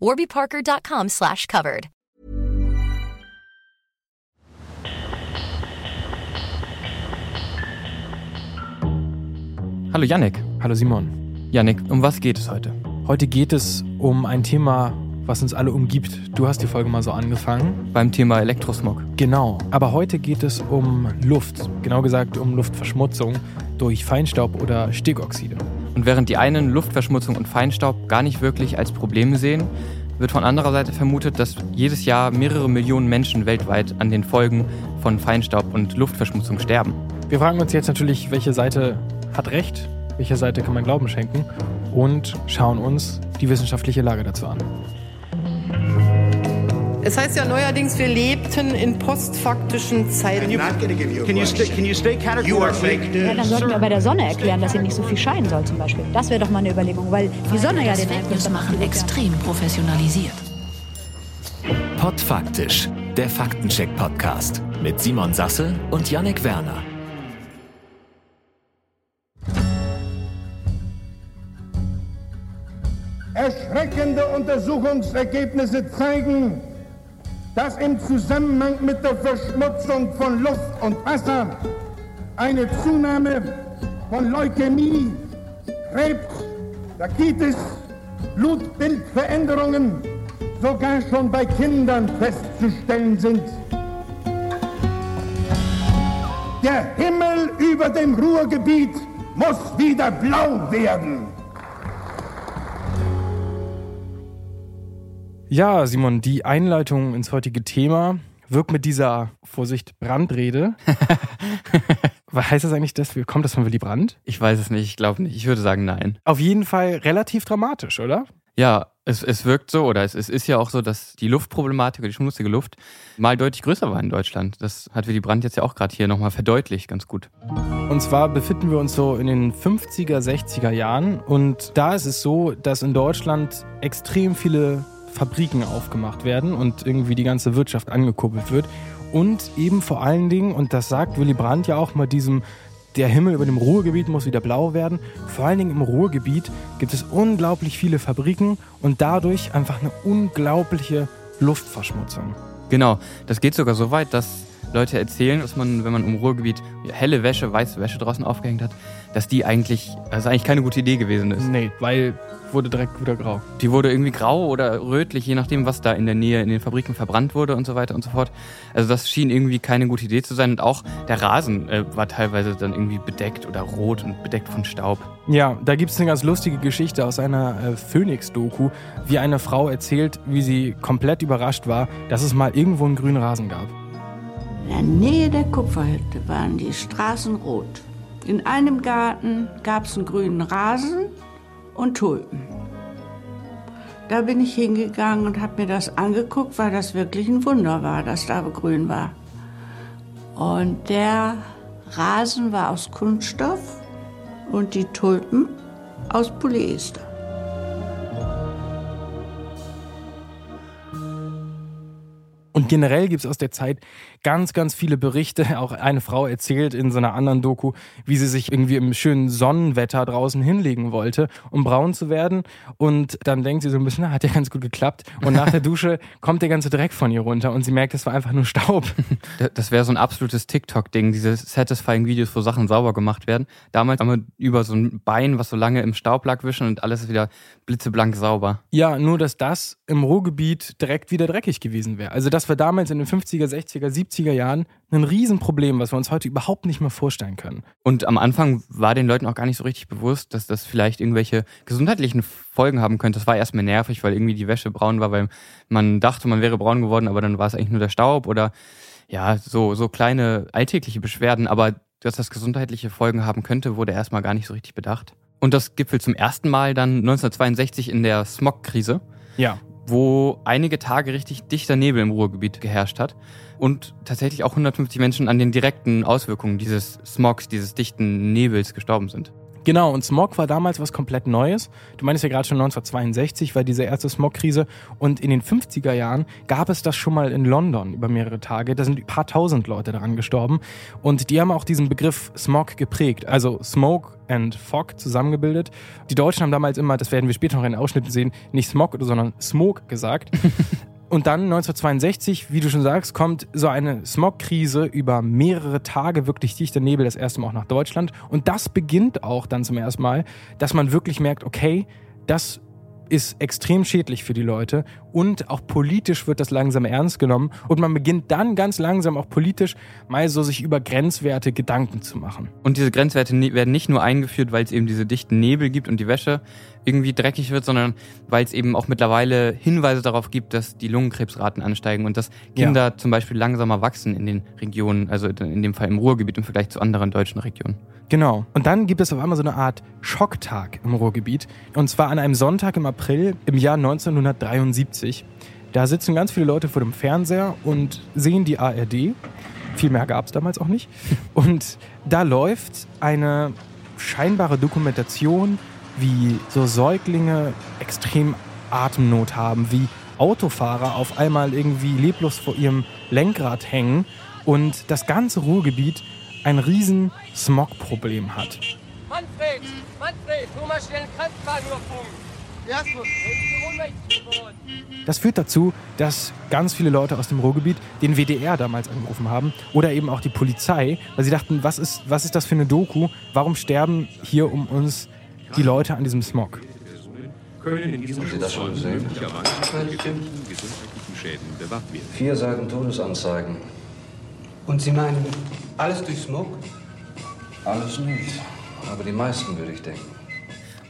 warbyparker.com slash covered. Hallo Yannick. Hallo Simon. Yannick, um was geht es heute? Heute geht es um ein Thema, was uns alle umgibt. Du hast die Folge mal so angefangen. Beim Thema Elektrosmog. Genau. Aber heute geht es um Luft. Genau gesagt um Luftverschmutzung durch Feinstaub oder Stickoxide. Und während die einen Luftverschmutzung und Feinstaub gar nicht wirklich als Probleme sehen, wird von anderer Seite vermutet, dass jedes Jahr mehrere Millionen Menschen weltweit an den Folgen von Feinstaub und Luftverschmutzung sterben. Wir fragen uns jetzt natürlich, welche Seite hat recht, welcher Seite kann man Glauben schenken und schauen uns die wissenschaftliche Lage dazu an. Es heißt ja neuerdings, wir lebten in postfaktischen Zeiten. Can you stay, can you stay You are fake news. Ja, dann sollten wir bei der Sonne erklären, dass sie nicht so viel scheinen soll zum Beispiel. Das wäre doch mal eine Überlegung, weil die Sonne ja das den Einfluss machen extrem professionalisiert. Podfaktisch, der Faktencheck-Podcast mit Simon Sasse und Yannick Werner. Erschreckende Untersuchungsergebnisse zeigen, dass im Zusammenhang mit der Verschmutzung von Luft und Wasser eine Zunahme von Leukämie, Krebs, Rakitis, Blutbildveränderungen sogar schon bei Kindern festzustellen sind. Der Himmel über dem Ruhrgebiet muss wieder blau werden. Ja, Simon, die Einleitung ins heutige Thema wirkt mit dieser, Vorsicht, Brandrede. Was heißt das eigentlich, dass wir, kommt das von Willy Brandt? Ich weiß es nicht, ich glaube nicht. Ich würde sagen nein. Auf jeden Fall relativ dramatisch, oder? Ja, es, es wirkt so, oder es, es ist ja auch so, dass die Luftproblematik, die schmutzige Luft, mal deutlich größer war in Deutschland. Das hat Willy Brandt jetzt ja auch gerade hier nochmal verdeutlicht, ganz gut. Und zwar befinden wir uns so in den 50er, 60er Jahren und da ist es so, dass in Deutschland extrem viele Fabriken aufgemacht werden und irgendwie die ganze Wirtschaft angekuppelt wird. Und eben vor allen Dingen, und das sagt Willy Brandt ja auch mal diesem, der Himmel über dem Ruhrgebiet muss wieder blau werden. Vor allen Dingen im Ruhrgebiet gibt es unglaublich viele Fabriken und dadurch einfach eine unglaubliche Luftverschmutzung. Genau, das geht sogar so weit, dass Leute erzählen, dass man, wenn man im Ruhrgebiet helle Wäsche, weiße Wäsche draußen aufgehängt hat, dass die eigentlich, also eigentlich keine gute Idee gewesen ist. Nee, weil wurde direkt wieder grau. Die wurde irgendwie grau oder rötlich, je nachdem, was da in der Nähe in den Fabriken verbrannt wurde und so weiter und so fort. Also das schien irgendwie keine gute Idee zu sein und auch der Rasen äh, war teilweise dann irgendwie bedeckt oder rot und bedeckt von Staub. Ja, da gibt es eine ganz lustige Geschichte aus einer äh, Phoenix-Doku, wie eine Frau erzählt, wie sie komplett überrascht war, dass es mal irgendwo einen grünen Rasen gab. In der Nähe der Kupferhütte waren die Straßen rot. In einem Garten gab es einen grünen Rasen und Tulpen. Da bin ich hingegangen und habe mir das angeguckt, weil das wirklich ein Wunder war, dass da grün war. Und der Rasen war aus Kunststoff und die Tulpen aus Polyester. Und generell gibt es aus der Zeit ganz, ganz viele Berichte. Auch eine Frau erzählt in so einer anderen Doku, wie sie sich irgendwie im schönen Sonnenwetter draußen hinlegen wollte, um braun zu werden. Und dann denkt sie so ein bisschen, na, hat ja ganz gut geklappt. Und nach der Dusche kommt der ganze Dreck von ihr runter und sie merkt, es war einfach nur Staub. Das wäre so ein absolutes TikTok-Ding, diese satisfying Videos, wo Sachen sauber gemacht werden. Damals haben wir über so ein Bein, was so lange im Staub lag, wischen und alles ist wieder blitzeblank sauber. Ja, nur dass das im Ruhrgebiet direkt wieder dreckig gewesen wäre. Also das war damals in den 50er, 60er, 70er Jahren ein Riesenproblem, was wir uns heute überhaupt nicht mehr vorstellen können. Und am Anfang war den Leuten auch gar nicht so richtig bewusst, dass das vielleicht irgendwelche gesundheitlichen Folgen haben könnte. Das war erstmal nervig, weil irgendwie die Wäsche braun war, weil man dachte, man wäre braun geworden, aber dann war es eigentlich nur der Staub oder ja, so, so kleine alltägliche Beschwerden. Aber dass das gesundheitliche Folgen haben könnte, wurde erstmal gar nicht so richtig bedacht. Und das gipfelt zum ersten Mal dann 1962 in der Smog-Krise. Ja. Wo einige Tage richtig dichter Nebel im Ruhrgebiet geherrscht hat und tatsächlich auch 150 Menschen an den direkten Auswirkungen dieses Smogs, dieses dichten Nebels gestorben sind. Genau, und Smog war damals was komplett Neues. Du meinst ja gerade schon 1962 war diese erste Smog-Krise und in den 50er Jahren gab es das schon mal in London über mehrere Tage. Da sind ein paar tausend Leute daran gestorben und die haben auch diesen Begriff Smog geprägt, also Smoke and Fog zusammengebildet. Die Deutschen haben damals immer, das werden wir später noch in Ausschnitten sehen, nicht Smog, sondern Smoke gesagt. Und dann 1962, wie du schon sagst, kommt so eine Smogkrise über mehrere Tage, wirklich dichter Nebel, das erste Mal auch nach Deutschland. Und das beginnt auch dann zum ersten Mal, dass man wirklich merkt, okay, das ist extrem schädlich für die Leute und auch politisch wird das langsam ernst genommen und man beginnt dann ganz langsam auch politisch mal so sich über Grenzwerte Gedanken zu machen. Und diese Grenzwerte werden nicht nur eingeführt, weil es eben diese dichten Nebel gibt und die Wäsche irgendwie dreckig wird, sondern weil es eben auch mittlerweile Hinweise darauf gibt, dass die Lungenkrebsraten ansteigen und dass Kinder ja. zum Beispiel langsamer wachsen in den Regionen, also in dem Fall im Ruhrgebiet im Vergleich zu anderen deutschen Regionen. Genau. Und dann gibt es auf einmal so eine Art Schocktag im Ruhrgebiet. Und zwar an einem Sonntag im April im Jahr 1973. Da sitzen ganz viele Leute vor dem Fernseher und sehen die ARD. Viel mehr gab es damals auch nicht. Und da läuft eine scheinbare Dokumentation, wie so Säuglinge extrem Atemnot haben, wie Autofahrer auf einmal irgendwie leblos vor ihrem Lenkrad hängen und das ganze Ruhrgebiet ein riesen Smog-Problem hat. Manfred, Manfred, tu mal schnell einen Krankenwagen überfunken. Das führt dazu, dass ganz viele Leute aus dem Ruhrgebiet den WDR damals angerufen haben oder eben auch die Polizei, weil sie dachten, was ist, was ist das für eine Doku? Warum sterben hier um uns die Leute an diesem Smog? Haben Sie das schon gesehen? Vier Seiten Todesanzeigen. Und Sie meinen, alles durch Smog? Alles nicht. Aber die meisten, würde ich denken.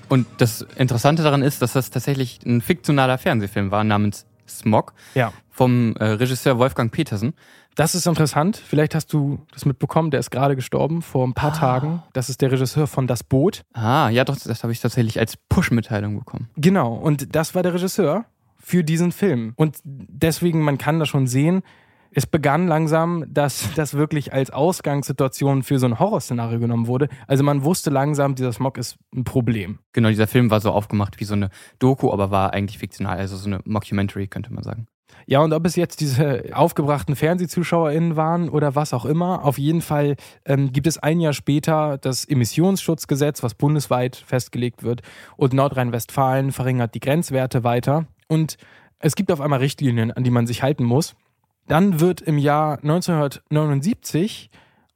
Und das Interessante daran ist, dass das tatsächlich ein fiktionaler Fernsehfilm war namens Smog ja. vom äh, Regisseur Wolfgang Petersen. Das ist interessant. Vielleicht hast du das mitbekommen. Der ist gerade gestorben vor ein paar ah. Tagen. Das ist der Regisseur von Das Boot. Ah, ja, doch, das habe ich tatsächlich als Push-Mitteilung bekommen. Genau. Und das war der Regisseur für diesen Film. Und deswegen, man kann da schon sehen, es begann langsam, dass das wirklich als Ausgangssituation für so ein Horrorszenario genommen wurde. Also man wusste langsam, dieser Smog ist ein Problem. Genau, dieser Film war so aufgemacht wie so eine Doku, aber war eigentlich fiktional, also so eine Mockumentary, könnte man sagen. Ja, und ob es jetzt diese aufgebrachten FernsehzuschauerInnen waren oder was auch immer, auf jeden Fall ähm, gibt es ein Jahr später das Emissionsschutzgesetz, was bundesweit festgelegt wird. Und Nordrhein-Westfalen verringert die Grenzwerte weiter. Und es gibt auf einmal Richtlinien, an die man sich halten muss. Dann wird im Jahr 1979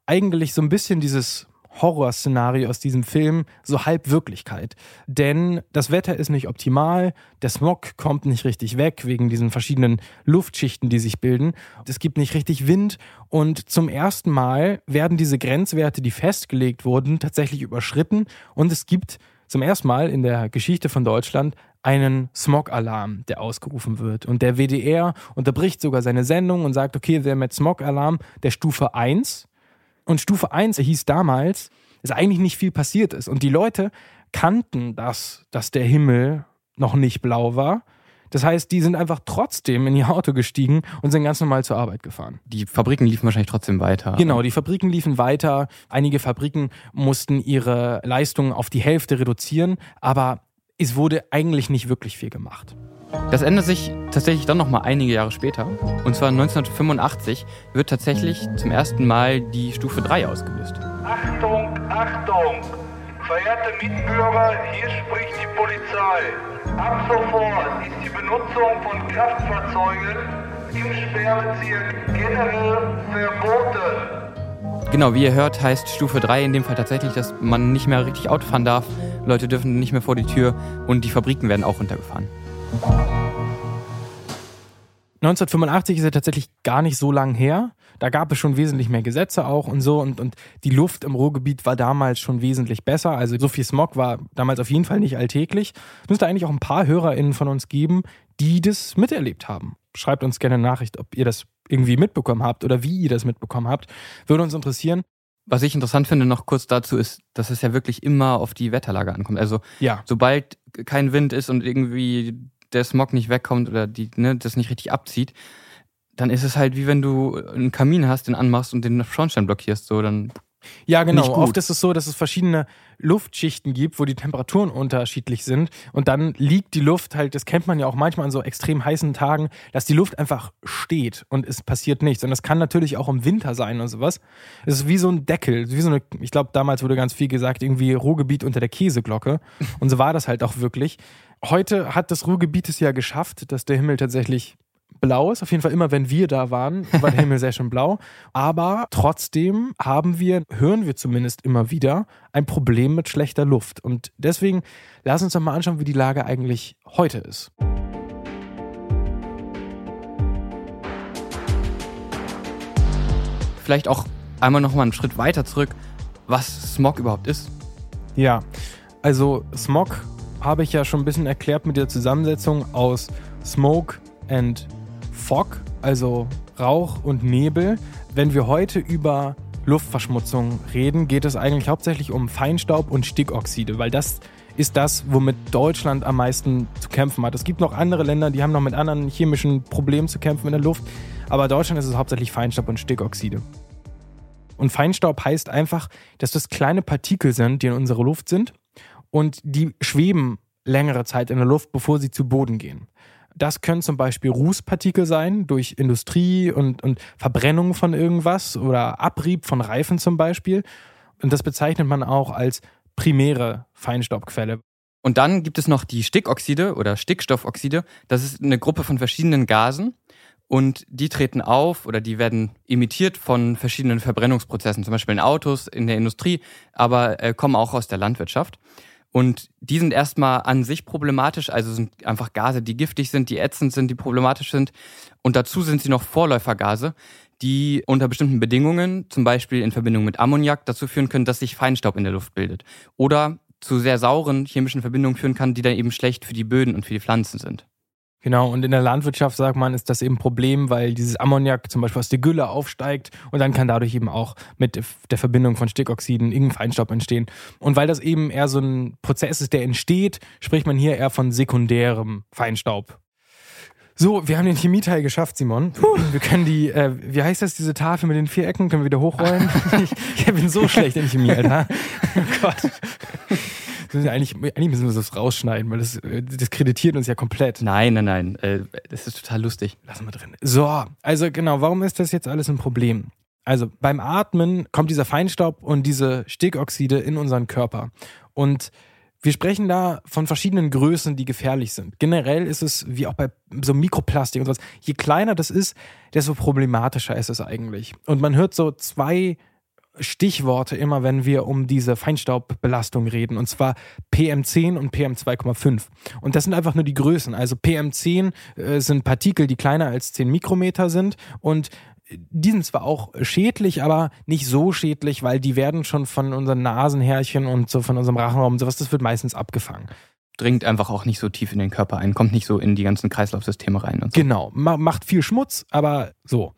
eigentlich so ein bisschen dieses Horrorszenario aus diesem Film so halb Wirklichkeit. Denn das Wetter ist nicht optimal, der Smog kommt nicht richtig weg wegen diesen verschiedenen Luftschichten, die sich bilden. Es gibt nicht richtig Wind und zum ersten Mal werden diese Grenzwerte, die festgelegt wurden, tatsächlich überschritten und es gibt zum ersten Mal in der Geschichte von Deutschland einen Smog-Alarm, der ausgerufen wird. Und der WDR unterbricht sogar seine Sendung und sagt, okay, wir haben jetzt Smog-Alarm der Stufe 1. Und Stufe 1 hieß damals, dass eigentlich nicht viel passiert ist. Und die Leute kannten das, dass der Himmel noch nicht blau war. Das heißt, die sind einfach trotzdem in ihr Auto gestiegen und sind ganz normal zur Arbeit gefahren. Die Fabriken liefen wahrscheinlich trotzdem weiter. Genau, die Fabriken liefen weiter. Einige Fabriken mussten ihre Leistungen auf die Hälfte reduzieren, aber es wurde eigentlich nicht wirklich viel gemacht. Das ändert sich tatsächlich dann nochmal einige Jahre später. Und zwar 1985 wird tatsächlich zum ersten Mal die Stufe 3 ausgelöst. Achtung, Achtung! Verehrte Mitbürger, hier spricht die Polizei. Ab sofort ist die Benutzung von Kraftfahrzeugen im Sperrbezirk generell verboten. Genau, wie ihr hört, heißt Stufe 3 in dem Fall tatsächlich, dass man nicht mehr richtig Auto fahren darf. Leute dürfen nicht mehr vor die Tür und die Fabriken werden auch runtergefahren. 1985 ist ja tatsächlich gar nicht so lang her. Da gab es schon wesentlich mehr Gesetze auch und so und, und die Luft im Ruhrgebiet war damals schon wesentlich besser. Also so viel Smog war damals auf jeden Fall nicht alltäglich. Es müsste eigentlich auch ein paar HörerInnen von uns geben, die das miterlebt haben. Schreibt uns gerne eine Nachricht, ob ihr das irgendwie mitbekommen habt oder wie ihr das mitbekommen habt. Würde uns interessieren. Was ich interessant finde noch kurz dazu ist, dass es ja wirklich immer auf die Wetterlage ankommt. Also ja. sobald kein Wind ist und irgendwie der Smog nicht wegkommt oder die, ne, das nicht richtig abzieht, dann ist es halt wie wenn du einen Kamin hast, den anmachst und den Schornstein blockierst. So, dann ja, genau. Oft ist es so, dass es verschiedene Luftschichten gibt, wo die Temperaturen unterschiedlich sind. Und dann liegt die Luft halt, das kennt man ja auch manchmal an so extrem heißen Tagen, dass die Luft einfach steht und es passiert nichts. Und das kann natürlich auch im Winter sein und sowas. Es ist wie so ein Deckel, wie so eine, ich glaube, damals wurde ganz viel gesagt, irgendwie Ruhrgebiet unter der Käseglocke. Und so war das halt auch wirklich. Heute hat das Ruhrgebiet es ja geschafft, dass der Himmel tatsächlich blau ist. Auf jeden Fall immer, wenn wir da waren, war der Himmel sehr schön blau. Aber trotzdem haben wir, hören wir zumindest immer wieder, ein Problem mit schlechter Luft. Und deswegen lass uns doch mal anschauen, wie die Lage eigentlich heute ist. Vielleicht auch einmal noch mal einen Schritt weiter zurück, was Smog überhaupt ist. Ja, also Smog habe ich ja schon ein bisschen erklärt mit der Zusammensetzung aus Smoke and Fog, also Rauch und Nebel. Wenn wir heute über Luftverschmutzung reden, geht es eigentlich hauptsächlich um Feinstaub und Stickoxide, weil das ist das, womit Deutschland am meisten zu kämpfen hat. Es gibt noch andere Länder, die haben noch mit anderen chemischen Problemen zu kämpfen in der Luft, aber Deutschland ist es hauptsächlich Feinstaub und Stickoxide. Und Feinstaub heißt einfach, dass das kleine Partikel sind, die in unserer Luft sind und die schweben längere Zeit in der Luft, bevor sie zu Boden gehen. Das können zum Beispiel Rußpartikel sein durch Industrie und, und Verbrennung von irgendwas oder Abrieb von Reifen zum Beispiel. Und das bezeichnet man auch als primäre Feinstaubquelle. Und dann gibt es noch die Stickoxide oder Stickstoffoxide. Das ist eine Gruppe von verschiedenen Gasen und die treten auf oder die werden emittiert von verschiedenen Verbrennungsprozessen, zum Beispiel in Autos, in der Industrie, aber äh, kommen auch aus der Landwirtschaft. Und die sind erstmal an sich problematisch, also sind einfach Gase, die giftig sind, die ätzend sind, die problematisch sind. Und dazu sind sie noch Vorläufergase, die unter bestimmten Bedingungen, zum Beispiel in Verbindung mit Ammoniak, dazu führen können, dass sich Feinstaub in der Luft bildet. Oder zu sehr sauren chemischen Verbindungen führen kann, die dann eben schlecht für die Böden und für die Pflanzen sind. Genau, und in der Landwirtschaft, sagt man, ist das eben ein Problem, weil dieses Ammoniak zum Beispiel aus der Gülle aufsteigt und dann kann dadurch eben auch mit der Verbindung von Stickoxiden irgendein Feinstaub entstehen. Und weil das eben eher so ein Prozess ist, der entsteht, spricht man hier eher von sekundärem Feinstaub. So, wir haben den Chemieteil geschafft, Simon. Puh. Wir können die, äh, wie heißt das, diese Tafel mit den vier Ecken, können wir wieder hochrollen? ich, ich bin so schlecht in Chemie, Alter. Oh Gott eigentlich, eigentlich müssen wir das rausschneiden, weil das äh, diskreditiert uns ja komplett. Nein, nein, nein. Äh, das ist total lustig. Lass mal drin. So, also genau, warum ist das jetzt alles ein Problem? Also beim Atmen kommt dieser Feinstaub und diese Stickoxide in unseren Körper. Und wir sprechen da von verschiedenen Größen, die gefährlich sind. Generell ist es wie auch bei so Mikroplastik und sowas. Je kleiner das ist, desto problematischer ist es eigentlich. Und man hört so zwei Stichworte immer, wenn wir um diese Feinstaubbelastung reden, und zwar PM10 und PM2,5. Und das sind einfach nur die Größen. Also PM10 äh, sind Partikel, die kleiner als 10 Mikrometer sind und die sind zwar auch schädlich, aber nicht so schädlich, weil die werden schon von unseren Nasenhärchen und so von unserem Rachenraum und sowas, das wird meistens abgefangen dringt einfach auch nicht so tief in den Körper ein, kommt nicht so in die ganzen Kreislaufsysteme rein. Und so. Genau, macht viel Schmutz, aber so.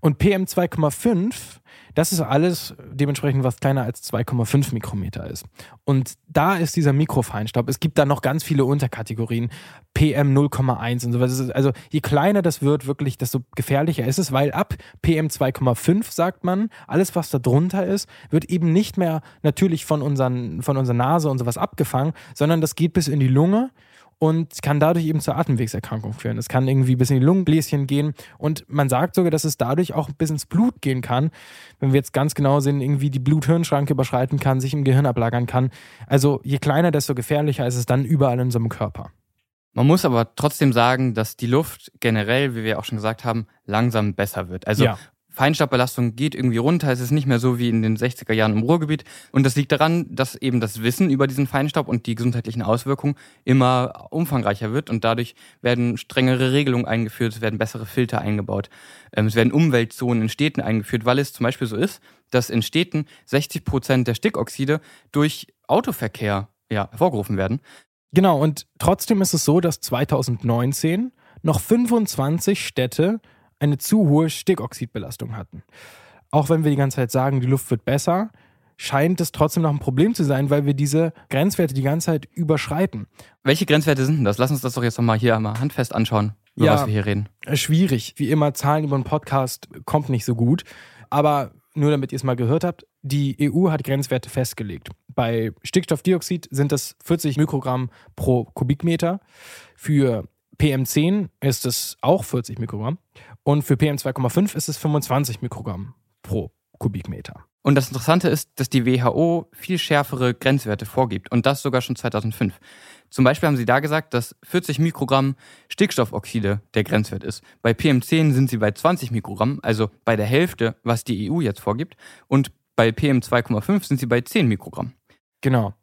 Und PM2,5 das ist alles dementsprechend was kleiner als 2,5 Mikrometer ist. Und da ist dieser Mikrofeinstaub. Es gibt da noch ganz viele Unterkategorien. PM 0,1 und so weiter. Also je kleiner das wird, wirklich, desto gefährlicher ist es, weil ab PM 2,5 sagt man, alles was da drunter ist, wird eben nicht mehr natürlich von, unseren, von unserer Nase und sowas abgefangen, sondern das geht bis in die Lunge und kann dadurch eben zur Atemwegserkrankung führen. Es kann irgendwie bis in die Lungenbläschen gehen und man sagt sogar, dass es dadurch auch bis ins Blut gehen kann, wenn wir jetzt ganz genau sind, irgendwie die Blut-Hirn-Schranke überschreiten kann, sich im Gehirn ablagern kann. Also je kleiner, desto gefährlicher ist es dann überall in unserem Körper. Man muss aber trotzdem sagen, dass die Luft generell, wie wir auch schon gesagt haben, langsam besser wird. Also ja. Feinstaubbelastung geht irgendwie runter. Es ist nicht mehr so wie in den 60er Jahren im Ruhrgebiet. Und das liegt daran, dass eben das Wissen über diesen Feinstaub und die gesundheitlichen Auswirkungen immer umfangreicher wird. Und dadurch werden strengere Regelungen eingeführt, es werden bessere Filter eingebaut. Ähm, es werden Umweltzonen in Städten eingeführt, weil es zum Beispiel so ist, dass in Städten 60 Prozent der Stickoxide durch Autoverkehr ja, hervorgerufen werden. Genau, und trotzdem ist es so, dass 2019 noch 25 Städte eine zu hohe Stickoxidbelastung hatten. Auch wenn wir die ganze Zeit sagen, die Luft wird besser, scheint es trotzdem noch ein Problem zu sein, weil wir diese Grenzwerte die ganze Zeit überschreiten. Welche Grenzwerte sind denn das? Lass uns das doch jetzt nochmal hier einmal handfest anschauen, über Ja. was wir hier reden. Schwierig. Wie immer, Zahlen über einen Podcast kommt nicht so gut. Aber nur damit ihr es mal gehört habt, die EU hat Grenzwerte festgelegt. Bei Stickstoffdioxid sind es 40 Mikrogramm pro Kubikmeter. Für PM10 ist es auch 40 Mikrogramm. Und für PM2,5 ist es 25 Mikrogramm pro Kubikmeter. Und das Interessante ist, dass die WHO viel schärfere Grenzwerte vorgibt und das sogar schon 2005. Zum Beispiel haben sie da gesagt, dass 40 Mikrogramm Stickstoffoxide der Grenzwert ist. Bei PM10 sind sie bei 20 Mikrogramm, also bei der Hälfte, was die EU jetzt vorgibt. Und bei PM2,5 sind sie bei 10 Mikrogramm. Genau.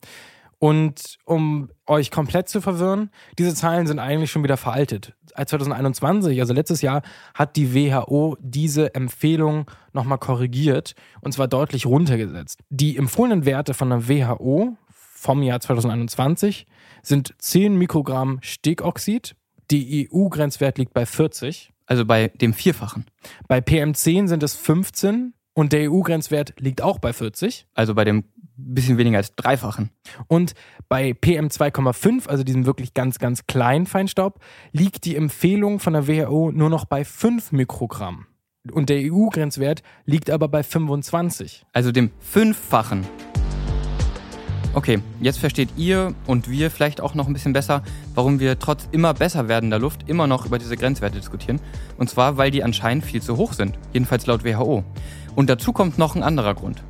Und um euch komplett zu verwirren, diese Zahlen sind eigentlich schon wieder veraltet. Als 2021, also letztes Jahr, hat die WHO diese Empfehlung nochmal korrigiert und zwar deutlich runtergesetzt. Die empfohlenen Werte von der WHO vom Jahr 2021 sind 10 Mikrogramm Stickoxid. Die EU-Grenzwert liegt bei 40. Also bei dem Vierfachen. Bei PM10 sind es 15 und der EU-Grenzwert liegt auch bei 40. Also bei dem bisschen weniger als Dreifachen. Und bei PM2,5, also diesem wirklich ganz, ganz kleinen Feinstaub, liegt die Empfehlung von der WHO nur noch bei 5 Mikrogramm. Und der EU-Grenzwert liegt aber bei 25. Also dem Fünffachen. Okay, jetzt versteht ihr und wir vielleicht auch noch ein bisschen besser, warum wir trotz immer besser werdender Luft immer noch über diese Grenzwerte diskutieren. Und zwar, weil die anscheinend viel zu hoch sind. Jedenfalls laut WHO. Und dazu kommt noch ein anderer Grund.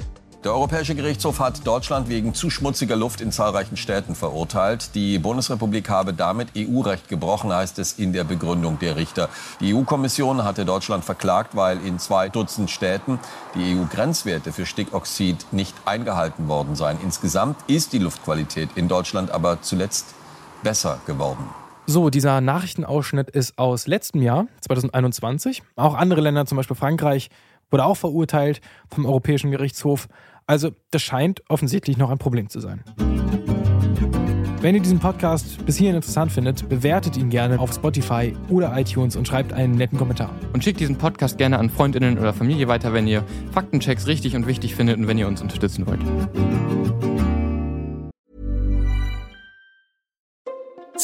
Der Europäische Gerichtshof hat Deutschland wegen zu schmutziger Luft in zahlreichen Städten verurteilt. Die Bundesrepublik habe damit EU-Recht gebrochen, heißt es in der Begründung der Richter. Die EU-Kommission hatte Deutschland verklagt, weil in zwei Dutzend Städten die EU-Grenzwerte für Stickoxid nicht eingehalten worden seien. Insgesamt ist die Luftqualität in Deutschland aber zuletzt besser geworden. So, dieser Nachrichtenausschnitt ist aus letztem Jahr, 2021. Auch andere Länder, zum Beispiel Frankreich, wurde auch verurteilt vom Europäischen Gerichtshof. Also, das scheint offensichtlich noch ein Problem zu sein. Wenn ihr diesen Podcast bis hierhin interessant findet, bewertet ihn gerne auf Spotify oder iTunes und schreibt einen netten Kommentar. Und schickt diesen Podcast gerne an Freundinnen oder Familie weiter, wenn ihr Faktenchecks richtig und wichtig findet und wenn ihr uns unterstützen wollt.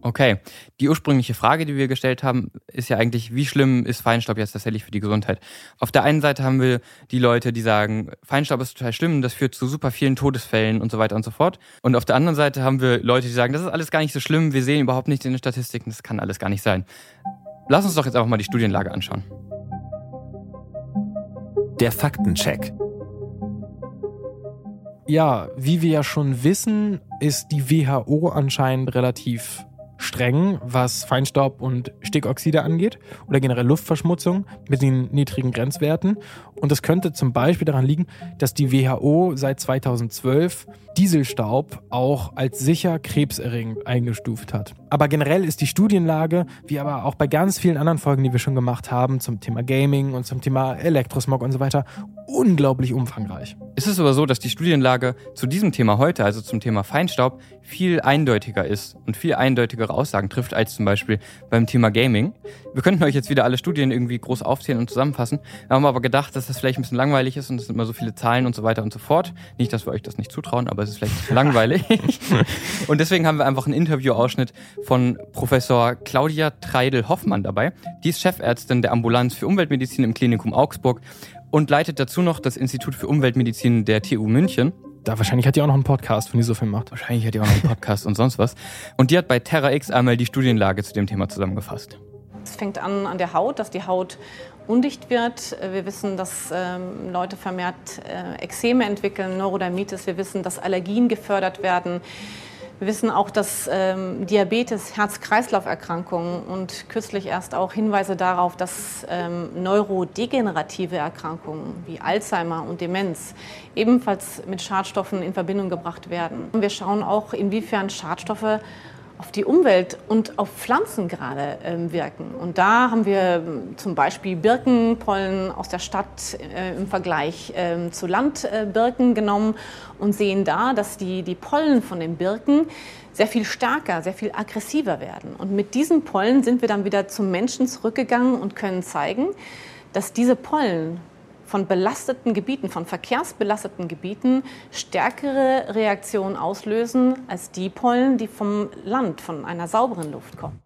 Okay, die ursprüngliche Frage, die wir gestellt haben, ist ja eigentlich, wie schlimm ist Feinstaub jetzt tatsächlich für die Gesundheit? Auf der einen Seite haben wir die Leute, die sagen, Feinstaub ist total schlimm, das führt zu super vielen Todesfällen und so weiter und so fort. Und auf der anderen Seite haben wir Leute, die sagen, das ist alles gar nicht so schlimm, wir sehen überhaupt nichts in den Statistiken, das kann alles gar nicht sein. Lass uns doch jetzt einfach mal die Studienlage anschauen. Der Faktencheck. Ja, wie wir ja schon wissen, ist die WHO anscheinend relativ streng, was Feinstaub und Stickoxide angeht oder generell Luftverschmutzung mit den niedrigen Grenzwerten. Und das könnte zum Beispiel daran liegen, dass die WHO seit 2012 Dieselstaub auch als sicher krebserregend eingestuft hat. Aber generell ist die Studienlage, wie aber auch bei ganz vielen anderen Folgen, die wir schon gemacht haben, zum Thema Gaming und zum Thema Elektrosmog und so weiter, unglaublich umfangreich. Es ist aber so, dass die Studienlage zu diesem Thema heute, also zum Thema Feinstaub, viel eindeutiger ist und viel eindeutigere Aussagen trifft als zum Beispiel beim Thema Gaming. Wir könnten euch jetzt wieder alle Studien irgendwie groß aufzählen und zusammenfassen. Wir haben aber gedacht, dass das vielleicht ein bisschen langweilig ist und es sind immer so viele Zahlen und so weiter und so fort. Nicht, dass wir euch das nicht zutrauen, aber es ist vielleicht langweilig. und deswegen haben wir einfach einen Interviewausschnitt von Professor Claudia Treidel-Hoffmann dabei. Die ist Chefärztin der Ambulanz für Umweltmedizin im Klinikum Augsburg und leitet dazu noch das Institut für Umweltmedizin der TU München. Da wahrscheinlich hat die auch noch einen Podcast, wenn die so viel macht. Wahrscheinlich hat die auch noch einen Podcast und sonst was. Und die hat bei Terra X einmal die Studienlage zu dem Thema zusammengefasst. Es fängt an an der Haut, dass die Haut undicht wird. Wir wissen, dass ähm, Leute vermehrt äh, Ekzeme entwickeln, Neurodermitis. Wir wissen, dass Allergien gefördert werden. Wir wissen auch, dass ähm, Diabetes, Herz-Kreislauf-Erkrankungen und kürzlich erst auch Hinweise darauf, dass ähm, neurodegenerative Erkrankungen wie Alzheimer und Demenz ebenfalls mit Schadstoffen in Verbindung gebracht werden. Wir schauen auch, inwiefern Schadstoffe auf die Umwelt und auf Pflanzen gerade ähm, wirken. Und da haben wir ähm, zum Beispiel Birkenpollen aus der Stadt äh, im Vergleich ähm, zu Landbirken äh, genommen und sehen da, dass die, die Pollen von den Birken sehr viel stärker, sehr viel aggressiver werden. Und mit diesen Pollen sind wir dann wieder zum Menschen zurückgegangen und können zeigen, dass diese Pollen von belasteten Gebieten, von verkehrsbelasteten Gebieten stärkere Reaktionen auslösen als die Pollen, die vom Land, von einer sauberen Luft kommen.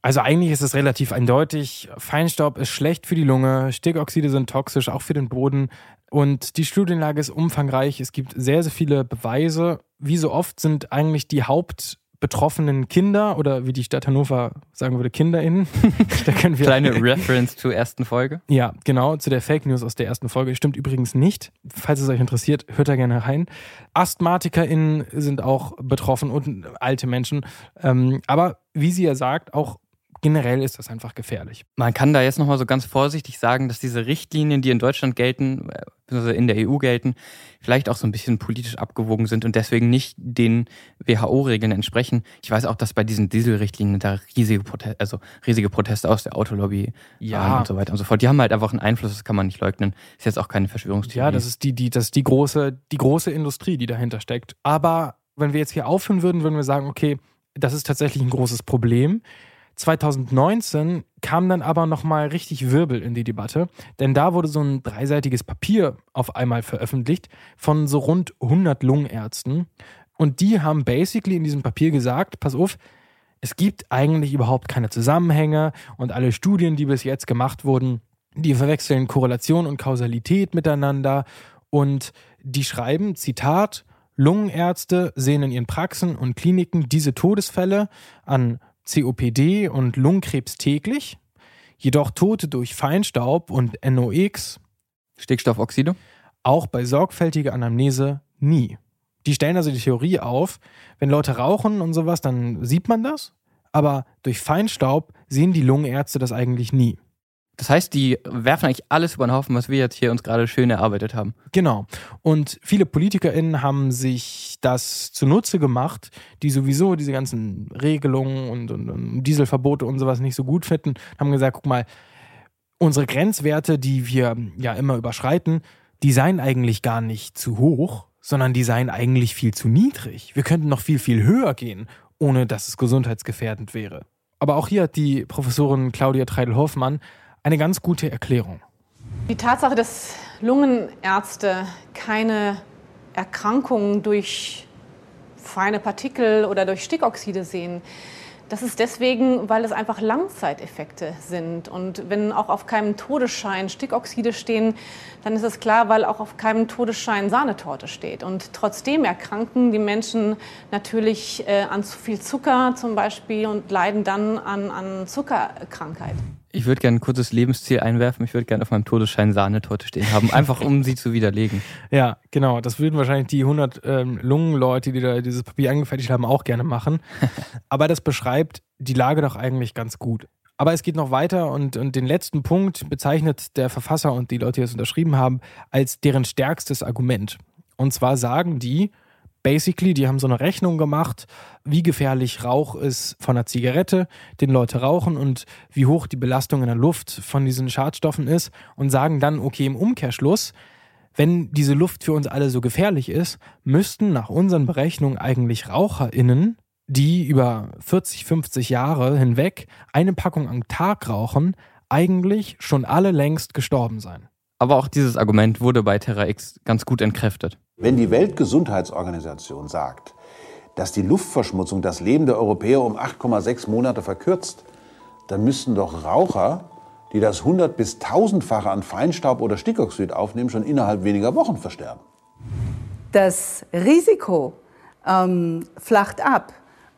Also eigentlich ist es relativ eindeutig. Feinstaub ist schlecht für die Lunge, Stickoxide sind toxisch, auch für den Boden. Und die Studienlage ist umfangreich. Es gibt sehr, sehr viele Beweise. Wie so oft sind eigentlich die Haupt betroffenen Kinder oder wie die Stadt Hannover sagen würde, KinderInnen. da können wir Kleine Reference zur ersten Folge. Ja, genau, zu der Fake News aus der ersten Folge. Stimmt übrigens nicht. Falls es euch interessiert, hört da gerne rein. AsthmatikerInnen sind auch betroffen und alte Menschen. Ähm, aber wie sie ja sagt, auch generell ist das einfach gefährlich. Man kann da jetzt nochmal so ganz vorsichtig sagen, dass diese Richtlinien, die in Deutschland gelten, beziehungsweise in der EU gelten, vielleicht auch so ein bisschen politisch abgewogen sind und deswegen nicht den WHO-Regeln entsprechen. Ich weiß auch, dass bei diesen Dieselrichtlinien da riesige, Proteste, also riesige Proteste aus der Autolobby ja. waren und so weiter und so fort. Die haben halt einfach einen Einfluss, das kann man nicht leugnen. Ist jetzt auch keine Verschwörungstheorie. Ja, das ist die, die, das ist die große, die große Industrie, die dahinter steckt. Aber wenn wir jetzt hier aufhören würden, würden wir sagen, okay, das ist tatsächlich ein großes Problem. 2019 kam dann aber nochmal richtig Wirbel in die Debatte, denn da wurde so ein dreiseitiges Papier auf einmal veröffentlicht von so rund 100 Lungenärzten. Und die haben basically in diesem Papier gesagt, pass auf, es gibt eigentlich überhaupt keine Zusammenhänge und alle Studien, die bis jetzt gemacht wurden, die verwechseln Korrelation und Kausalität miteinander und die schreiben, Zitat, Lungenärzte sehen in ihren Praxen und Kliniken diese Todesfälle an COPD und Lungenkrebs täglich, jedoch Tote durch Feinstaub und NOx, Stickstoffoxide, auch bei sorgfältiger Anamnese nie. Die stellen also die Theorie auf, wenn Leute rauchen und sowas, dann sieht man das, aber durch Feinstaub sehen die Lungenärzte das eigentlich nie. Das heißt, die werfen eigentlich alles über den Haufen, was wir jetzt hier uns gerade schön erarbeitet haben. Genau. Und viele PolitikerInnen haben sich das zunutze gemacht, die sowieso diese ganzen Regelungen und, und, und Dieselverbote und sowas nicht so gut finden, haben gesagt, guck mal, unsere Grenzwerte, die wir ja immer überschreiten, die seien eigentlich gar nicht zu hoch, sondern die seien eigentlich viel zu niedrig. Wir könnten noch viel, viel höher gehen, ohne dass es gesundheitsgefährdend wäre. Aber auch hier hat die Professorin Claudia Treidel-Hoffmann eine ganz gute Erklärung. Die Tatsache, dass Lungenärzte keine Erkrankungen durch feine Partikel oder durch Stickoxide sehen, das ist deswegen, weil es einfach Langzeiteffekte sind. Und wenn auch auf keinem Todesschein Stickoxide stehen, dann ist es klar, weil auch auf keinem Todesschein Sahnetorte steht. Und trotzdem erkranken die Menschen natürlich äh, an zu viel Zucker zum Beispiel und leiden dann an, an Zuckerkrankheit. Ich würde gerne ein kurzes Lebensziel einwerfen. Ich würde gerne auf meinem Todesschein Sahnetorte stehen haben, einfach um sie zu widerlegen. Ja, genau. Das würden wahrscheinlich die 100 ähm, Lungenleute, die da dieses Papier angefertigt haben, auch gerne machen. Aber das beschreibt die Lage doch eigentlich ganz gut. Aber es geht noch weiter und, und den letzten Punkt bezeichnet der Verfasser und die Leute, die das unterschrieben haben, als deren stärkstes Argument. Und zwar sagen die, basically, die haben so eine Rechnung gemacht, wie gefährlich Rauch ist von einer Zigarette, den Leute rauchen und wie hoch die Belastung in der Luft von diesen Schadstoffen ist und sagen dann, okay, im Umkehrschluss, wenn diese Luft für uns alle so gefährlich ist, müssten nach unseren Berechnungen eigentlich RaucherInnen, die über 40, 50 Jahre hinweg eine Packung am Tag rauchen, eigentlich schon alle längst gestorben sein. Aber auch dieses Argument wurde bei Terra X ganz gut entkräftet. Wenn die Weltgesundheitsorganisation sagt, dass die Luftverschmutzung das Leben der Europäer um 8,6 Monate verkürzt, dann müssten doch Raucher die das 100 bis 1000-fache an Feinstaub oder Stickoxid aufnehmen, schon innerhalb weniger Wochen versterben. Das Risiko ähm, flacht ab.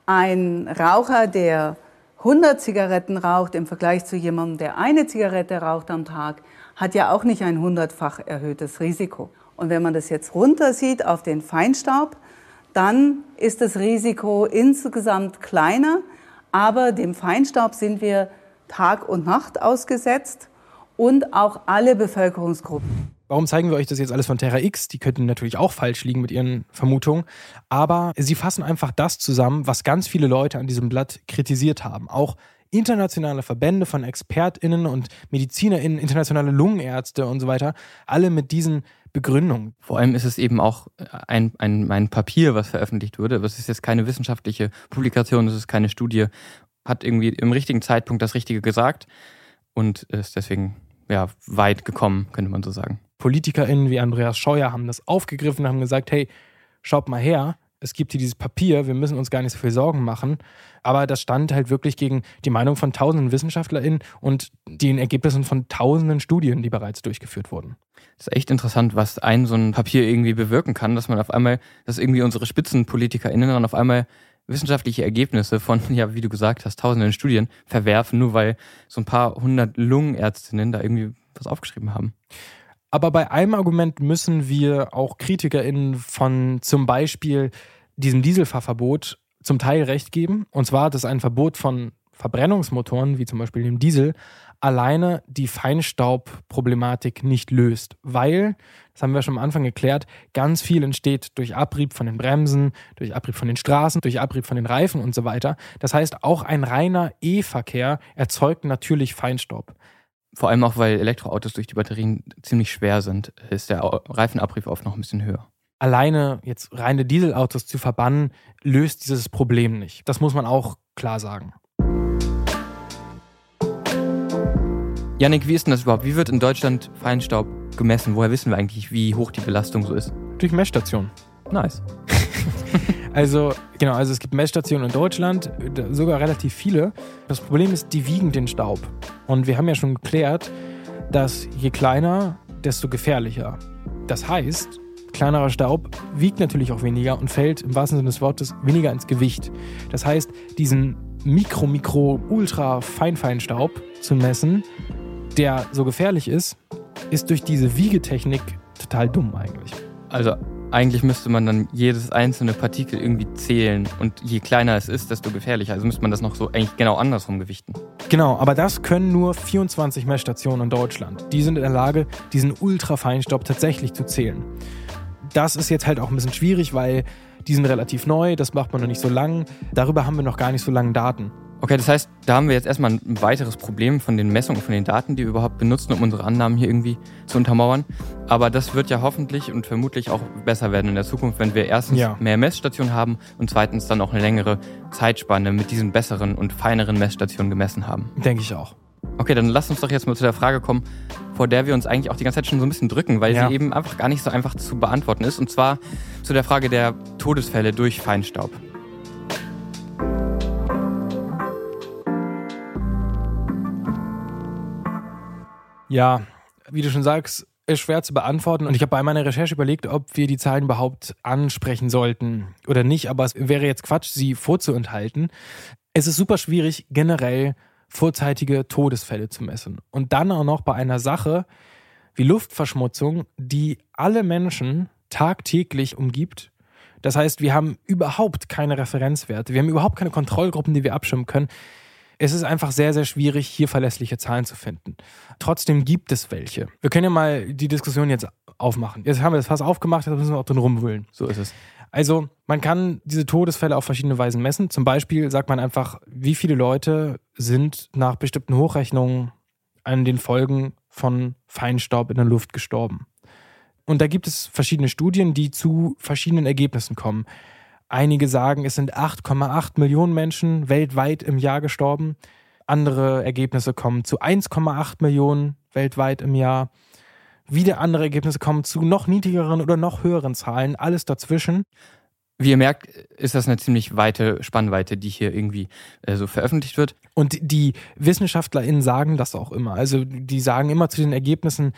Ein Raucher, der 100 Zigaretten raucht im Vergleich zu jemandem, der eine Zigarette raucht am Tag, hat ja auch nicht ein hundertfach erhöhtes Risiko. Und wenn man das jetzt runtersieht auf den Feinstaub, dann ist das Risiko insgesamt kleiner, aber dem Feinstaub sind wir Tag und Nacht ausgesetzt und auch alle Bevölkerungsgruppen. Warum zeigen wir euch das jetzt alles von Terra X? Die könnten natürlich auch falsch liegen mit ihren Vermutungen. Aber sie fassen einfach das zusammen, was ganz viele Leute an diesem Blatt kritisiert haben. Auch internationale Verbände von ExpertInnen und MedizinerInnen, internationale Lungenärzte und so weiter, alle mit diesen Begründungen. Vor allem ist es eben auch ein, ein, ein Papier, was veröffentlicht wurde. Aber es ist jetzt keine wissenschaftliche Publikation, es ist keine Studie. Hat irgendwie im richtigen Zeitpunkt das Richtige gesagt und ist deswegen ja, weit gekommen, könnte man so sagen. PolitikerInnen wie Andreas Scheuer haben das aufgegriffen und haben gesagt, hey, schaut mal her, es gibt hier dieses Papier, wir müssen uns gar nicht so viel Sorgen machen. Aber das stand halt wirklich gegen die Meinung von tausenden WissenschaftlerInnen und den Ergebnissen von tausenden Studien, die bereits durchgeführt wurden. Das ist echt interessant, was ein so ein Papier irgendwie bewirken kann, dass man auf einmal, dass irgendwie unsere SpitzenpolitikerInnen dann auf einmal wissenschaftliche Ergebnisse von, ja, wie du gesagt hast, tausenden Studien verwerfen, nur weil so ein paar hundert Lungenärztinnen da irgendwie was aufgeschrieben haben. Aber bei einem Argument müssen wir auch KritikerInnen von zum Beispiel diesem Dieselfahrverbot zum Teil recht geben. Und zwar, dass ein Verbot von Verbrennungsmotoren, wie zum Beispiel dem Diesel, alleine die Feinstaubproblematik nicht löst. Weil, das haben wir schon am Anfang geklärt, ganz viel entsteht durch Abrieb von den Bremsen, durch Abrieb von den Straßen, durch Abrieb von den Reifen und so weiter. Das heißt, auch ein reiner E-Verkehr erzeugt natürlich Feinstaub. Vor allem auch, weil Elektroautos durch die Batterien ziemlich schwer sind, ist der Reifenabrieb oft noch ein bisschen höher. Alleine jetzt reine Dieselautos zu verbannen, löst dieses Problem nicht. Das muss man auch klar sagen. Janik, wie ist denn das überhaupt? Wie wird in Deutschland Feinstaub gemessen? Woher wissen wir eigentlich, wie hoch die Belastung so ist? Durch Messstationen. Nice. Also, genau, also es gibt Messstationen in Deutschland, sogar relativ viele. Das Problem ist, die wiegen den Staub. Und wir haben ja schon geklärt, dass je kleiner, desto gefährlicher. Das heißt, kleinerer Staub wiegt natürlich auch weniger und fällt im wahrsten Sinne des Wortes weniger ins Gewicht. Das heißt, diesen Mikro, Mikro, Ultra Feinfeinstaub zu messen, der so gefährlich ist, ist durch diese Wiegetechnik total dumm eigentlich. Also eigentlich müsste man dann jedes einzelne Partikel irgendwie zählen und je kleiner es ist, desto gefährlicher. Also müsste man das noch so eigentlich genau andersrum gewichten. Genau, aber das können nur 24 Messstationen in Deutschland. Die sind in der Lage, diesen Ultrafeinstaub tatsächlich zu zählen. Das ist jetzt halt auch ein bisschen schwierig, weil die sind relativ neu, das macht man noch nicht so lang. Darüber haben wir noch gar nicht so lange Daten. Okay, das heißt, da haben wir jetzt erstmal ein weiteres Problem von den Messungen, von den Daten, die wir überhaupt benutzen, um unsere Annahmen hier irgendwie zu untermauern. Aber das wird ja hoffentlich und vermutlich auch besser werden in der Zukunft, wenn wir erstens ja. mehr Messstationen haben und zweitens dann auch eine längere Zeitspanne mit diesen besseren und feineren Messstationen gemessen haben. Denke ich auch. Okay, dann lass uns doch jetzt mal zu der Frage kommen, vor der wir uns eigentlich auch die ganze Zeit schon so ein bisschen drücken, weil ja. sie eben einfach gar nicht so einfach zu beantworten ist. Und zwar zu der Frage der Todesfälle durch Feinstaub. Ja, wie du schon sagst, ist schwer zu beantworten. Und ich habe bei meiner Recherche überlegt, ob wir die Zahlen überhaupt ansprechen sollten oder nicht. Aber es wäre jetzt Quatsch, sie vorzuenthalten. Es ist super schwierig, generell vorzeitige Todesfälle zu messen. Und dann auch noch bei einer Sache wie Luftverschmutzung, die alle Menschen tagtäglich umgibt. Das heißt, wir haben überhaupt keine Referenzwerte. Wir haben überhaupt keine Kontrollgruppen, die wir abschirmen können es ist einfach sehr, sehr schwierig, hier verlässliche Zahlen zu finden. Trotzdem gibt es welche. Wir können ja mal die Diskussion jetzt aufmachen. Jetzt haben wir das Fass aufgemacht, jetzt müssen wir auch drin rumwühlen. So ist es. Also, man kann diese Todesfälle auf verschiedene Weisen messen. Zum Beispiel sagt man einfach, wie viele Leute sind nach bestimmten Hochrechnungen an den Folgen von Feinstaub in der Luft gestorben. Und da gibt es verschiedene Studien, die zu verschiedenen Ergebnissen kommen. Einige sagen, es sind 8,8 Millionen Menschen weltweit im Jahr gestorben. Andere Ergebnisse kommen zu 1,8 Millionen weltweit im Jahr. Wieder andere Ergebnisse kommen zu noch niedrigeren oder noch höheren Zahlen. Alles dazwischen. Wie ihr merkt, ist das eine ziemlich weite Spannweite, die hier irgendwie äh, so veröffentlicht wird. Und die WissenschaftlerInnen sagen das auch immer. Also die sagen immer zu den Ergebnissen,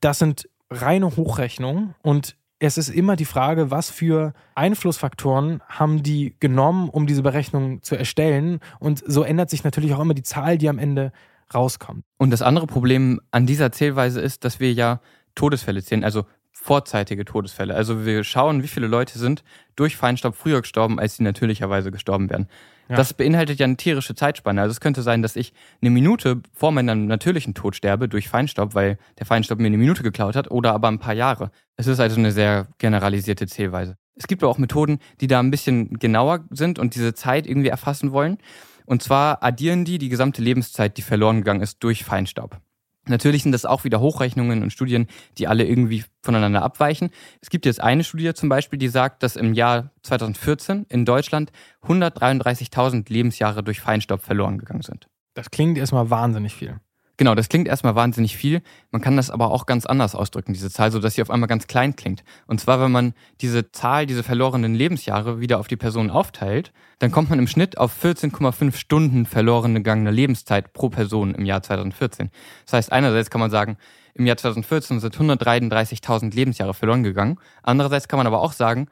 das sind reine Hochrechnungen und es ist immer die Frage, was für Einflussfaktoren haben die genommen, um diese Berechnung zu erstellen. Und so ändert sich natürlich auch immer die Zahl, die am Ende rauskommt. Und das andere Problem an dieser Zählweise ist, dass wir ja Todesfälle zählen, also vorzeitige Todesfälle. Also wir schauen, wie viele Leute sind durch Feinstaub früher gestorben, als sie natürlicherweise gestorben wären. Ja. Das beinhaltet ja eine tierische Zeitspanne. Also es könnte sein, dass ich eine Minute vor meinem natürlichen Tod sterbe durch Feinstaub, weil der Feinstaub mir eine Minute geklaut hat, oder aber ein paar Jahre. Es ist also eine sehr generalisierte Zählweise. Es gibt aber auch Methoden, die da ein bisschen genauer sind und diese Zeit irgendwie erfassen wollen. Und zwar addieren die die gesamte Lebenszeit, die verloren gegangen ist durch Feinstaub. Natürlich sind das auch wieder Hochrechnungen und Studien, die alle irgendwie voneinander abweichen. Es gibt jetzt eine Studie zum Beispiel, die sagt, dass im Jahr 2014 in Deutschland 133.000 Lebensjahre durch Feinstaub verloren gegangen sind. Das klingt erstmal wahnsinnig viel. Genau, das klingt erstmal wahnsinnig viel. Man kann das aber auch ganz anders ausdrücken, diese Zahl, so dass sie auf einmal ganz klein klingt. Und zwar, wenn man diese Zahl, diese verlorenen Lebensjahre wieder auf die Person aufteilt, dann kommt man im Schnitt auf 14,5 Stunden verlorene gegangene Lebenszeit pro Person im Jahr 2014. Das heißt, einerseits kann man sagen, im Jahr 2014 sind 133.000 Lebensjahre verloren gegangen. Andererseits kann man aber auch sagen,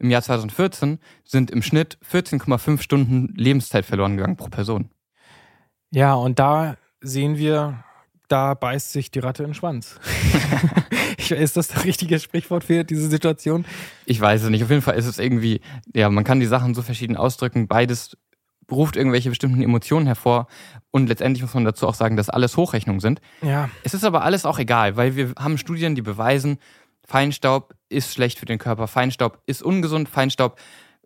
im Jahr 2014 sind im Schnitt 14,5 Stunden Lebenszeit verloren gegangen pro Person. Ja, und da sehen wir, da beißt sich die Ratte in den Schwanz. ist das das richtige Sprichwort für diese Situation? Ich weiß es nicht. Auf jeden Fall ist es irgendwie, ja, man kann die Sachen so verschieden ausdrücken. Beides ruft irgendwelche bestimmten Emotionen hervor. Und letztendlich muss man dazu auch sagen, dass alles Hochrechnungen sind. Ja. Es ist aber alles auch egal, weil wir haben Studien, die beweisen, Feinstaub ist schlecht für den Körper, Feinstaub ist ungesund, Feinstaub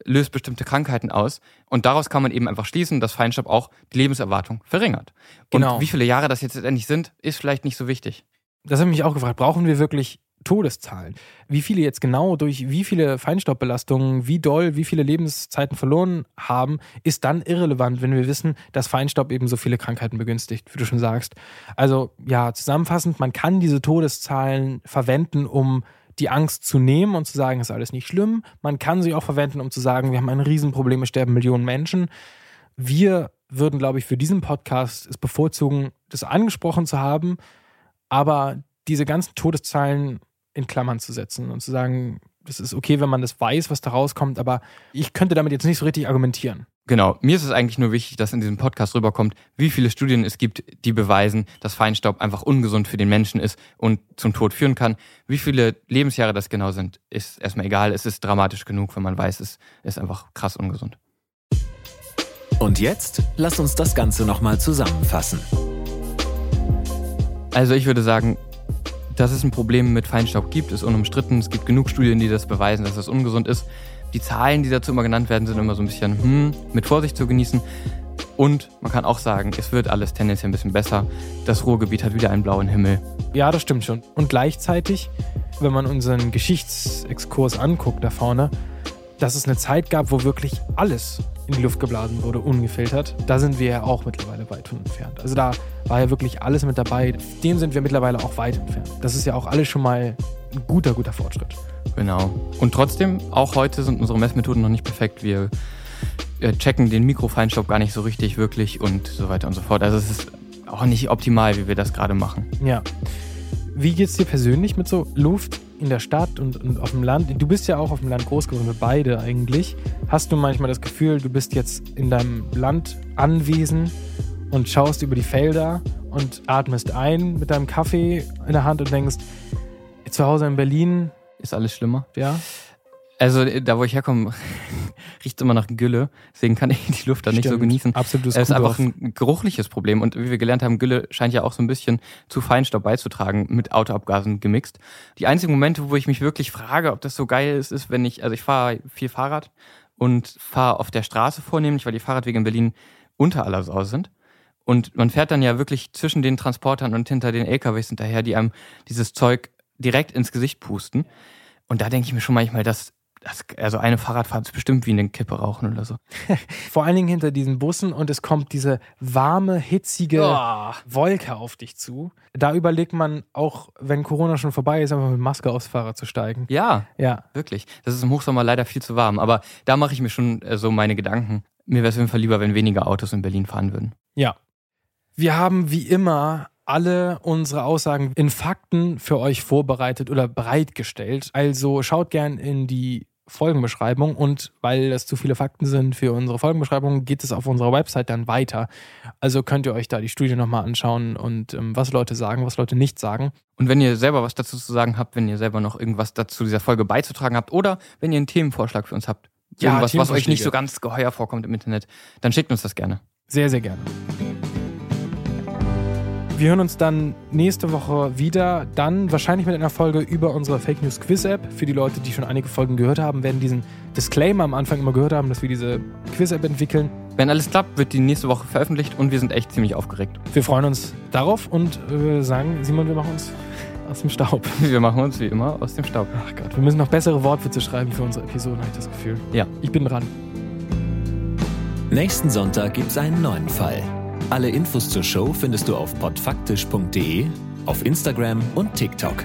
löst bestimmte Krankheiten aus. Und daraus kann man eben einfach schließen, dass Feinstaub auch die Lebenserwartung verringert. Genau. Und wie viele Jahre das jetzt letztendlich sind, ist vielleicht nicht so wichtig. Das habe ich mich auch gefragt. Brauchen wir wirklich Todeszahlen? Wie viele jetzt genau durch wie viele Feinstaubbelastungen, wie doll, wie viele Lebenszeiten verloren haben, ist dann irrelevant, wenn wir wissen, dass Feinstaub eben so viele Krankheiten begünstigt, wie du schon sagst. Also ja, zusammenfassend, man kann diese Todeszahlen verwenden, um die Angst zu nehmen und zu sagen, ist alles nicht schlimm. Man kann sie auch verwenden, um zu sagen, wir haben ein Riesenproblem, es sterben Millionen Menschen. Wir würden, glaube ich, für diesen Podcast es bevorzugen, das angesprochen zu haben, aber diese ganzen Todeszahlen in Klammern zu setzen und zu sagen, das ist okay, wenn man das weiß, was da rauskommt, aber ich könnte damit jetzt nicht so richtig argumentieren. Genau, mir ist es eigentlich nur wichtig, dass in diesem Podcast rüberkommt, wie viele Studien es gibt, die beweisen, dass Feinstaub einfach ungesund für den Menschen ist und zum Tod führen kann. Wie viele Lebensjahre das genau sind, ist erstmal egal. Es ist dramatisch genug, wenn man weiß, es ist einfach krass ungesund. Und jetzt lasst uns das Ganze nochmal zusammenfassen. Also ich würde sagen, dass es ein Problem mit Feinstaub gibt, ist unumstritten. Es gibt genug Studien, die das beweisen, dass es ungesund ist. Die Zahlen, die dazu immer genannt werden, sind immer so ein bisschen hm, mit Vorsicht zu genießen. Und man kann auch sagen, es wird alles tendenziell ein bisschen besser. Das Ruhrgebiet hat wieder einen blauen Himmel. Ja, das stimmt schon. Und gleichzeitig, wenn man unseren Geschichtsexkurs anguckt da vorne, dass es eine Zeit gab, wo wirklich alles in die Luft geblasen wurde, ungefiltert. Da sind wir ja auch mittlerweile weit von entfernt. Also da war ja wirklich alles mit dabei. Dem sind wir mittlerweile auch weit entfernt. Das ist ja auch alles schon mal ein guter, guter Fortschritt. Genau. Und trotzdem, auch heute sind unsere Messmethoden noch nicht perfekt. Wir checken den Mikrofeinstaub gar nicht so richtig, wirklich und so weiter und so fort. Also es ist auch nicht optimal, wie wir das gerade machen. Ja. Wie geht's dir persönlich mit so Luft in der Stadt und, und auf dem Land? Du bist ja auch auf dem Land groß geworden, wir beide eigentlich. Hast du manchmal das Gefühl, du bist jetzt in deinem Land anwesend und schaust über die Felder und atmest ein mit deinem Kaffee in der Hand und denkst, zu Hause in Berlin ist alles schlimmer. Ja. Also da, wo ich herkomme, riecht es immer nach Gülle. Deswegen kann ich die Luft da nicht so genießen. Absolut. Es ist einfach ein geruchliches Problem. Und wie wir gelernt haben, Gülle scheint ja auch so ein bisschen zu Feinstaub beizutragen, mit Autoabgasen gemixt. Die einzigen Momente, wo ich mich wirklich frage, ob das so geil ist, ist, wenn ich, also ich fahre viel Fahrrad und fahre auf der Straße vornehmlich, weil die Fahrradwege in Berlin unter aller Sau sind. Und man fährt dann ja wirklich zwischen den Transportern und hinter den LKWs hinterher, die einem dieses Zeug direkt ins Gesicht pusten. Und da denke ich mir schon manchmal, dass Das, also eine Fahrradfahrt ist bestimmt wie eine Kippe rauchen oder so. Vor allen Dingen hinter diesen Bussen und es kommt diese warme, hitzige Oh. Wolke auf dich zu. Da überlegt man auch, wenn Corona schon vorbei ist, einfach mit Maske aufs Fahrrad zu steigen. Ja, Ja. wirklich. Das ist im Hochsommer leider viel zu warm. Aber da mache ich mir schon äh, so meine Gedanken. Mir wäre es auf jeden Fall lieber, wenn weniger Autos in Berlin fahren würden. Ja. Wir haben wie immer alle unsere Aussagen in Fakten für euch vorbereitet oder bereitgestellt. Also schaut gern in die Folgenbeschreibung und weil das zu viele Fakten sind für unsere Folgenbeschreibung, geht es auf unserer Website dann weiter. Also könnt ihr euch da die Studie nochmal anschauen und ähm, was Leute sagen, was Leute nicht sagen. Und wenn ihr selber was dazu zu sagen habt, wenn ihr selber noch irgendwas dazu dieser Folge beizutragen habt oder wenn ihr einen Themenvorschlag für uns habt, Ja, irgendwas, was euch nicht so ganz geheuer vorkommt im Internet, dann schickt uns das gerne. Sehr, sehr gerne. Wir hören uns dann nächste Woche wieder, dann wahrscheinlich mit einer Folge über unsere Fake News Quiz App. Für die Leute, die schon einige Folgen gehört haben, werden diesen Disclaimer am Anfang immer gehört haben, dass wir diese Quiz App entwickeln. Wenn alles klappt, wird die nächste Woche veröffentlicht und wir sind echt ziemlich aufgeregt. Wir freuen uns darauf und äh, sagen, Simon, wir machen uns aus dem Staub. Wir machen uns wie immer aus dem Staub. Ach Gott, wir müssen noch bessere Wortwitze schreiben für unsere Episoden, habe ich das Gefühl. Ja. Ich bin dran. Nächsten Sonntag gibt's einen neuen Fall. Alle Infos zur Show findest du auf podfaktisch.de, auf Instagram und TikTok.